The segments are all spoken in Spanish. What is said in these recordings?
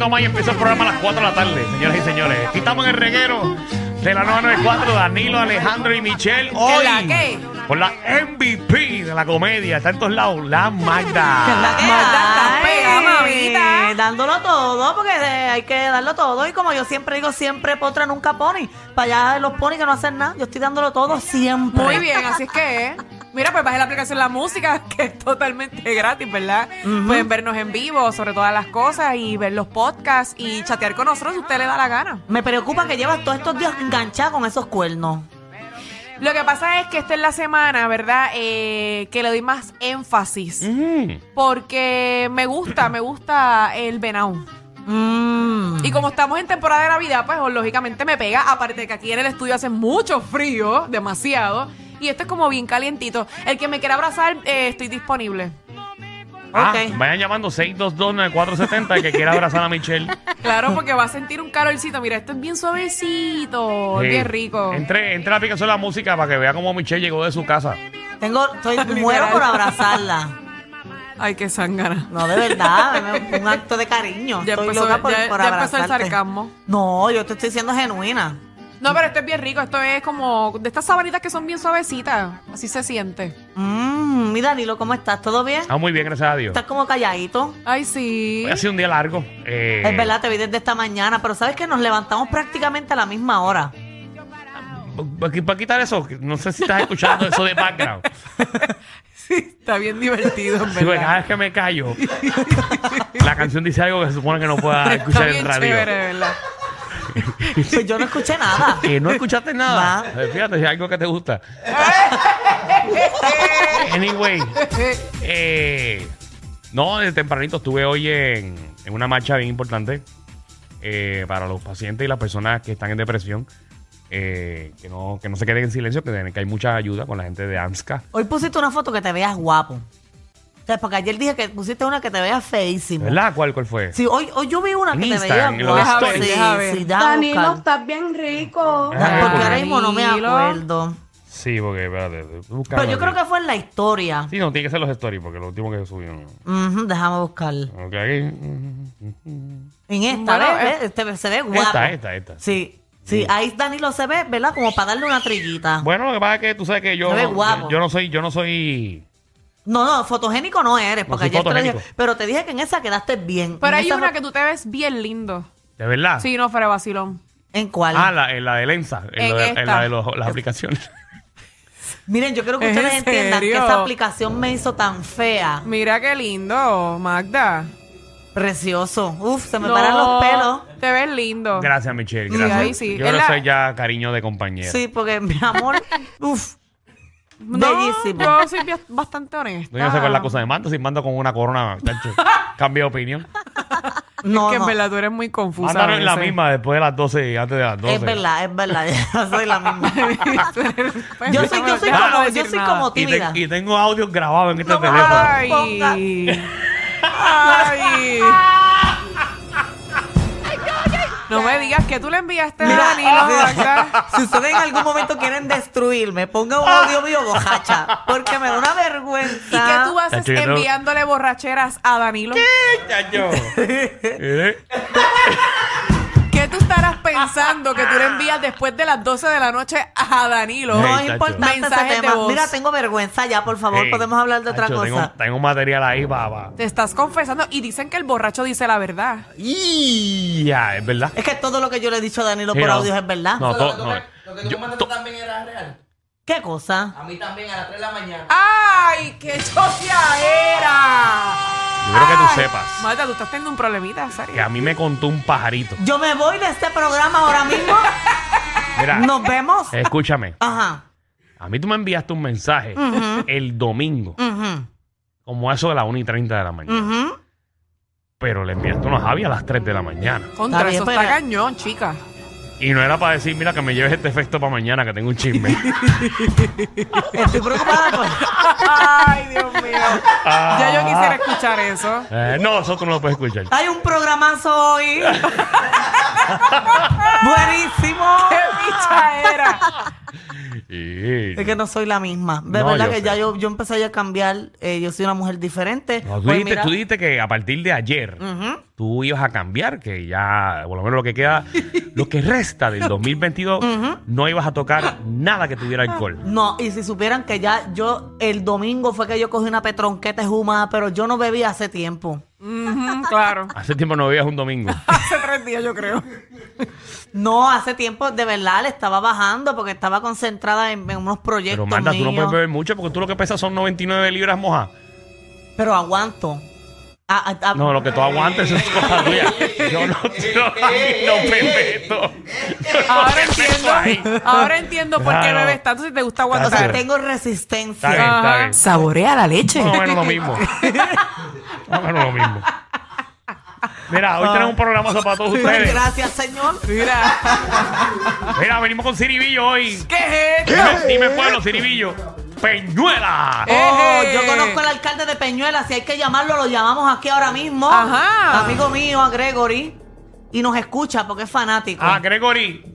Poquito más y empieza el programa a las 4 de la tarde, señoras y señores. Aquí estamos en el reguero de la 994, Danilo, Alejandro y Michelle. Hoy, la qué? por la MVP de la comedia, está en todos lados, la Magda. Magda, estás pegada, mamita. Dándolo todo, porque eh, hay que darlo todo. Y como yo siempre digo, siempre potra nunca pony. Para allá los pony que no hacen nada. Yo estoy dándolo todo siempre. Muy bien, así es que, ¿eh? Mira, pues bajé la aplicación La Música, que es totalmente gratis, ¿verdad? Pueden vernos en vivo sobre todas las cosas y ver los podcasts y chatear con nosotros si usted le da la gana. Me preocupa que llevas todos estos días enganchada con esos cuernos. Lo que pasa es que esta es la semana, ¿verdad? Eh, que le doy más énfasis. Mm. Porque me gusta, me gusta el venado. Mm. Y como estamos en temporada de Navidad, pues lógicamente me pega. Aparte de que aquí en el estudio hace mucho frío, demasiado. Y esto es como bien calientito. El que me quiera abrazar, eh, estoy disponible. Ah, Ok. vayan llamando 622-9470 el que quiera abrazar a Michelle. Claro, porque va a sentir un calorcito. Mira, esto es bien suavecito, Sí. bien rico. Entre, entre la aplicación de la música para que vea cómo Michelle llegó de su casa. Tengo, estoy, muero por abrazarla. Ay, qué sangana. No, de verdad, un acto de cariño. Ya estoy empezó- loca por, ya- por ya empezó el sarcasmo. No, yo te estoy siendo genuina. No, pero esto es bien rico. Esto es como de estas sabanitas que son bien suavecitas. Así se siente. Mmm, mira, Danilo, ¿cómo estás? ¿Todo bien? Ah, muy bien, gracias a Dios. Estás como calladito. Ay, sí. Hoy ha sido un día largo. eh, Es verdad, te vi desde esta mañana, pero sabes que nos levantamos prácticamente a la misma hora. Para para quitar eso, no sé si estás escuchando eso de background. Sí, está bien divertido, en Sí, porque verdad. cada vez que me callo, la canción dice algo que se supone que no pueda Está escuchar en bien radio. chévere, ¿verdad? Pues yo no escuché nada. Que no escuchaste nada. Eh, Fíjate, si hay algo que te gusta. anyway, eh, no, desde tempranito estuve hoy en, en una marcha bien importante eh, para los pacientes y las personas que están en depresión. eh, que, no, que no se queden en silencio, que, que hay mucha ayuda con la gente de AMSCA. Hoy pusiste una foto que te veas guapo. Porque ayer dije que pusiste una que te veas feísimo. ¿Verdad? ¿Cuál, cuál fue? Sí, hoy, hoy yo vi una En que te veía stories. Sí, Deja ver. sí, Danilo, buscar. estás bien rico. Ah, Porque ahora mismo no me Danilo. acuerdo. Sí, porque, espérate. Pero yo creo que fue en la historia. Sí, no, tiene que ser los stories, porque lo último que subió. no. Ujú, déjame buscar. Ok, aquí. En esta, Bueno, ¿ves? eh. ¿Ves? Este se ve guapo. Esta, esta, esta. Sí, sí, ahí Danilo se ve, ¿verdad? Como para darle una trillita. Bueno, lo que pasa es que tú sabes que yo, Se ve guapo. yo, yo no soy, yo no soy. No, no, fotogénico no eres, porque soy ayer te lo dije. fotogénico. Pero te dije que en esa quedaste bien. Pero En hay esa una fo- que tú te ves bien lindo. ¿De verdad? Sí, no, fuera de vacilón. ¿En cuál? Ah, la, en la de Lensa, en, En lo de, en esta. la de los- las aplicaciones. Miren, yo quiero que ¿Es ustedes en entiendan que serio? esa aplicación me hizo tan fea. Mira qué lindo, Magda. Precioso. Uf, se me No, paran los pelos. Te ves lindo. Gracias, Michelle. Sí, Gracias. ahí sí. Yo Es creo que la- soy ya cariño de compañera. Sí, porque mi amor, uf, No, bellísimo. Yo soy bi- bastante honesta. No, yo no sé cuál es la cosa de mando. Si mando con una corona, tacho, cambio de opinión. No, que en no. verdad tú eres muy confusa. Mándanos en la a veces. misma después de las 12 y antes de las 12. Es verdad, es verdad. Yo soy la misma. Pues, Yo soy, yo soy déjame como, decir yo soy nada. como Y, te- tímida. y tengo audios grabados en este No teléfono. Ay. Ay. No me digas que tú le enviaste a Danilo mira, acá. si ustedes en algún momento quieren destruirme, ponga un audio mío bojacha, porque me da una vergüenza. ¿Y qué tú haces Tacho, yo no- enviándole borracheras a Danilo? Chacho. ¿Eh? ¿Qué tú estarás que tú le envías después de las 12 de la noche a Danilo. Hey, No es importante ese tema. Mira, tengo vergüenza ya, por favor, Ey, podemos hablar de otra cosa. Tengo, tengo material ahí para... Te estás confesando y dicen que el borracho dice la verdad. Y ya, es verdad. Es que todo lo que yo le he dicho a Danilo Sí, por no. audio es verdad. No, Lo- to- lo no. que- Lo que tú Yo- mandaste también era real. ¿Qué cosa? A mí también a las 3 de la mañana. ¡Ay, qué era! Yo quiero que tú sepas Marta, tú estás teniendo un problemita, que serio. a mí me contó un pajarito. Yo me voy de este programa ahora mismo. Mira, Nos vemos. escúchame. Ajá. A mí tú me enviaste un mensaje el domingo, Ujú, como a eso de las 1 y 30 de la mañana. ujú. Pero le enviaste una Javi a las 3 de la mañana. Contra, Está bien, eso está pero- cañón, chica. Y no era para decir, mira, que me lleves este efecto para mañana, que tengo un chisme. Estoy preocupada por... Ay, Dios mío. Ya yo quisiera escuchar eso. Eh, no, eso tú no lo puedes escuchar. Hay un programazo hoy. Buenísimo. ¡Qué picha era! Sí. Es que no soy la misma. De No, verdad yo que sé. ya yo, yo empecé ya a cambiar. eh, yo soy una mujer diferente. No, tú, Pues dijiste, mira, tú dijiste que a partir de ayer ujú, tú ibas a cambiar, que ya, por lo menos lo que queda, lo que resta del 2022, no ibas a tocar nada que tuviera alcohol. No, y si supieran que ya yo el domingo fue que yo cogí una petronqueta jumada, pero yo no bebí hace tiempo. Ujú, claro. Hace tiempo no bebías un domingo. Hace tres días, yo creo. No, hace tiempo de verdad le estaba bajando porque estaba concentrada en, en unos proyectos Pero Marta, tú no míos. puedes beber mucho porque tú lo que pesas son 99 libras mojadas. Pero aguanto. Ah, ah, ah, No, lo que tú aguantes es cosa tuya. Yo no, yo ahí no me meto. Yo no Ahora me meto ahí. entiendo, ahora entiendo por qué Claro. bebes tanto si te gusta o sea, aguantar. Tengo Está bien, resistencia. está bien. Saborea la leche. Más o menos lo mismo. Más o menos lo mismo. Mira, hoy tenemos un programazo para todos ustedes. gracias, señor. Mira. Mira, venimos con Ciribillo hoy. ¿Qué es esto? Dime, dime pueblo, Ciribillo. Peñuela. Eh. Oh, Eje. yo conozco al alcalde de Peñuela. Si hay que llamarlo, lo llamamos aquí ahora mismo. Ajá. Amigo mío, a Gregory. Y nos escucha porque es fanático. Ah, Gregory.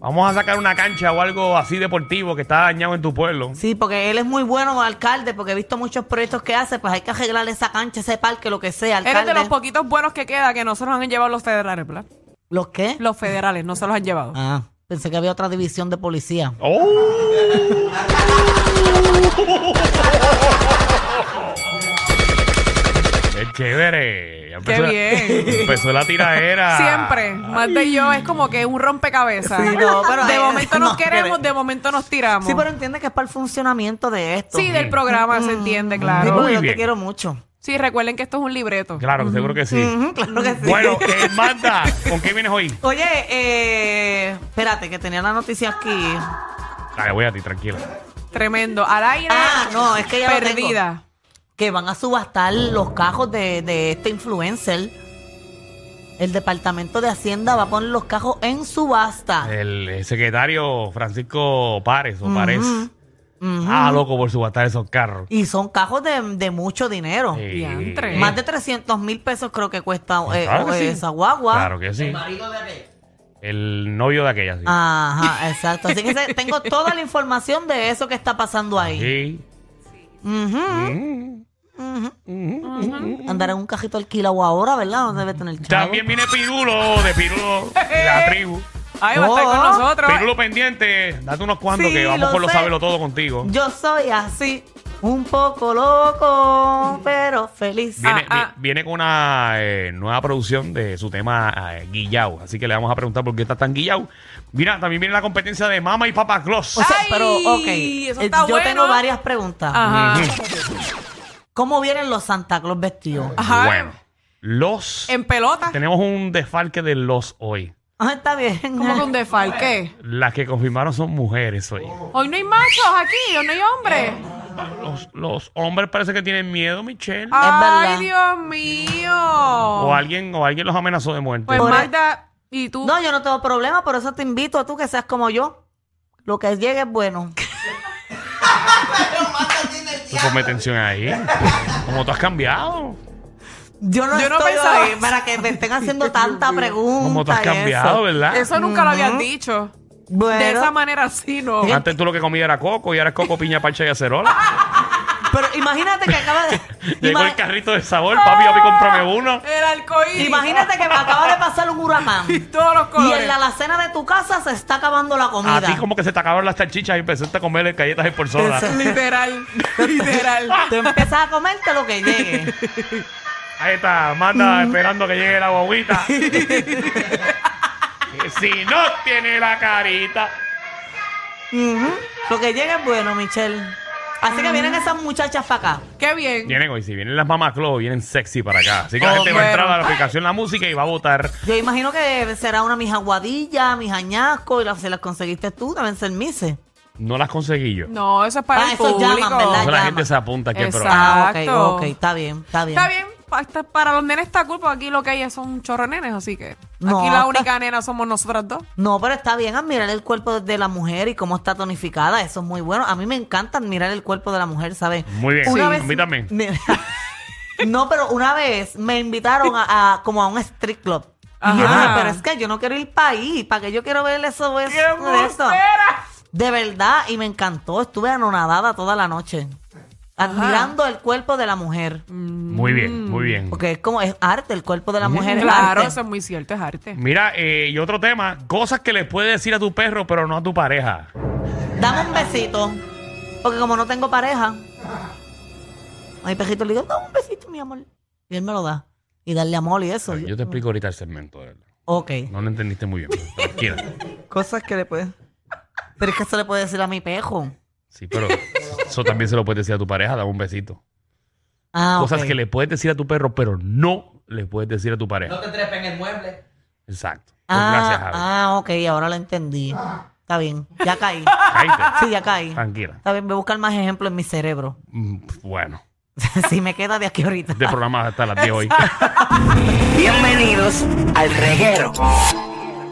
Vamos a sacar una cancha o algo así deportivo que está dañado en tu pueblo. Sí, porque él es muy bueno alcalde, porque he visto muchos proyectos que hace, pues hay que arreglar esa cancha, ese parque, lo que sea, alcalde. Eres de los poquitos buenos que queda que no se los han llevado los federales, ¿verdad? ¿Los qué? Los federales no se los han llevado. Ah, pensé que había otra división de policía. ¡Oh! ¡Qué chévere! Ya empezó- bien. Empezó la tiradera. Siempre. Marta y yo es como que un rompecabezas. Sí, no, pero de ahí- momento nos no, queremos, de momento nos tiramos. Sí, pero entiende que es para el funcionamiento de esto. Sí, del programa se entiende, Sí, claro. porque Muy yo bien. te quiero mucho. Sí, recuerden que esto es un libreto. Claro, seguro que sí. Ujú, claro que sí. Bueno, eh, Magda, ¿con qué vienes hoy? Oye, eh, espérate, que tenía la noticia aquí. Dale, voy a ti, tranquila. Tremendo. Al aire. Ah, no, es que ya lo tengo. Perdida. Que van a subastar los cajos de, de este influencer. El Departamento de Hacienda va a poner los cajos en subasta. El eh, secretario Francisco Párez o Párez. Ujú. Ah, loco por subastar esos carros. Y son cajos de, de mucho dinero. Sí. Diantre. Más de 300 mil pesos creo que cuesta eh, Claro que sí. esa guagua. Claro que sí. Marido de aquel. El novio de aquella, sí. Ajá, exacto. Así que se- tengo toda la información de eso que está pasando ahí. Sí. Ujú. Mm. Andar en un cajito alquilado ahora, ¿verdad? No debe tener chavo. También viene Pirulo, de Pirulo, de la tribu. Ahí va a estar con Oh. nosotros. Pirulo pendiente, date unos cuantos Sí, que vamos lo con lo sé. todo contigo. Yo soy así, un poco loco, pero feliz. Viene, Ah, ah. vi- viene con una eh, nueva producción de su tema eh, Guillau. Así que le vamos a preguntar por qué está tan Guillau. Mira, también viene la competencia de Mama y Papa Claus. O sea, Ay, pero, ok. eso eh, está yo bueno. tengo varias preguntas. Ajá. ¿Cómo vienen los Santa Claus vestidos? Ajá. Bueno, los. En pelota. Tenemos un desfalque de los hoy. Ah, está bien. ¿Cómo que un defalque? Las que confirmaron son mujeres hoy. Hoy no hay machos aquí, hoy no hay hombres. Los, los hombres parece que tienen miedo, Michelle. Ay. Dios mío. O alguien, o alguien los amenazó de muerte. Pues Por- Magda, ¿y tú? No, yo no tengo problema, por eso te invito a tú que seas como yo. Lo que llegue es bueno. Ponme atención ahí. Como tú has cambiado. Yo no Yo no estoy pensaba eso. para que me estén haciendo tanta pregunta. Como tú has y eso. cambiado, ¿verdad? Eso nunca lo habías dicho. Bueno, De esa manera sí, no. Antes tú lo que comías era coco y ahora es coco, piña, parcha y acerola. Pero imagínate que acaba de. Llegó el carrito de sabor, papi, papi, cómprame uno. El arcoíris. imagínate que acaba de pasar un huracán. Y todos los Y colores. en la alacena de tu casa se está acabando la comida. A ti como que se te acabaron las salchichas y empezaste a comer galletas y por soda. Literal. Literal. Tú empiezas a comerte lo que llegue. Ahí está, manda esperando que llegue la guaguita. Y si no tiene la carita. Ujú. Lo que llegue es bueno, Michelle. Así que vienen esas muchachas para acá. Qué bien. Vienen hoy, si vienen las mamás Clo, vienen sexy para acá. Así que la Oh, gente va a entrar a la aplicación La Música y va a votar. Yo imagino que será una mis aguadillas, mis añascos, y las, se las conseguiste tú, deben ser mises. No las conseguí yo. No, eso es para Ah, el eso público. llaman, ¿verdad? Entonces la llama. gente se apunta aquí al programa. Ah, ok, Exacto. ok, está bien, está bien. Está bien. Para los nenes está cool, porque aquí lo que hay son chorro nenes, así que No, aquí la única nena somos nosotras dos. No, pero está bien admirar el cuerpo de la mujer y cómo está tonificada. Eso es muy bueno. A mí me encanta admirar el cuerpo de la mujer, ¿sabes? Muy bien. Una Sí, vez- a mí también. Me- no, pero una vez me invitaron a, a- como a un street club. Y yo dije, pero es que yo no quiero ir para ahí. ¿Para que yo quiero ver eso? eso ¡Qué eso? De verdad, y me encantó. Estuve anonadada toda la noche. Admirando el cuerpo de la mujer. Muy bien, muy bien. Porque es como, es arte, el cuerpo de la mujer es Claro, arte. eso es muy cierto, es arte. Mira, eh, y otro tema, cosas que le puedes decir a tu perro, pero no a tu pareja. Dame un besito. Porque como no tengo pareja, a mi pejito le digo, dame un besito, mi amor. Y él me lo da. Y darle amor y eso. Yo te explico ahorita el segmento. de verdad. Ok. No lo entendiste muy bien. pero Tranquila. Cosas que le puedes. Pero es que eso le puede decir a mi pejo. Sí, pero eso también se lo puedes decir a tu pareja, dame un besito. Ah, Cosas ok. que le puedes decir a tu perro, pero no le puedes decir a tu pareja. No te trepen en el mueble. Exacto. Pues Ah, gracias, Javi. ah, ok, ahora lo entendí. Está bien, ya caí. Cállate. Sí, ya caí. Tranquila. Está bien, voy a buscar más ejemplos en mi cerebro. Mm, Bueno, si me queda de aquí ahorita. este programa hasta las 10 hoy. Bienvenidos al reguero.